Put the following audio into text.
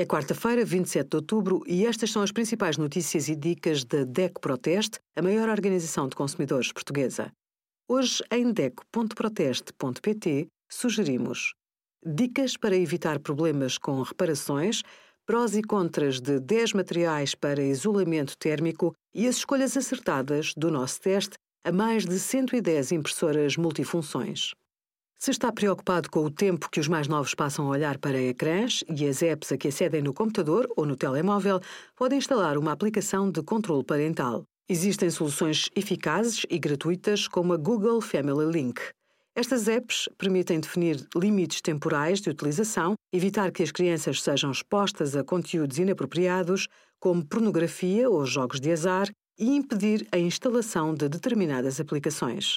É quarta-feira, 27 de outubro, e estas são as principais notícias e dicas da DECO Proteste, a maior organização de consumidores portuguesa. Hoje, em DECO.proteste.pt, sugerimos dicas para evitar problemas com reparações, prós e contras de 10 materiais para isolamento térmico e as escolhas acertadas do nosso teste a mais de 110 impressoras multifunções. Se está preocupado com o tempo que os mais novos passam a olhar para ecrãs e as apps a que acedem no computador ou no telemóvel, pode instalar uma aplicação de controle parental. Existem soluções eficazes e gratuitas como a Google Family Link. Estas apps permitem definir limites temporais de utilização, evitar que as crianças sejam expostas a conteúdos inapropriados, como pornografia ou jogos de azar, e impedir a instalação de determinadas aplicações.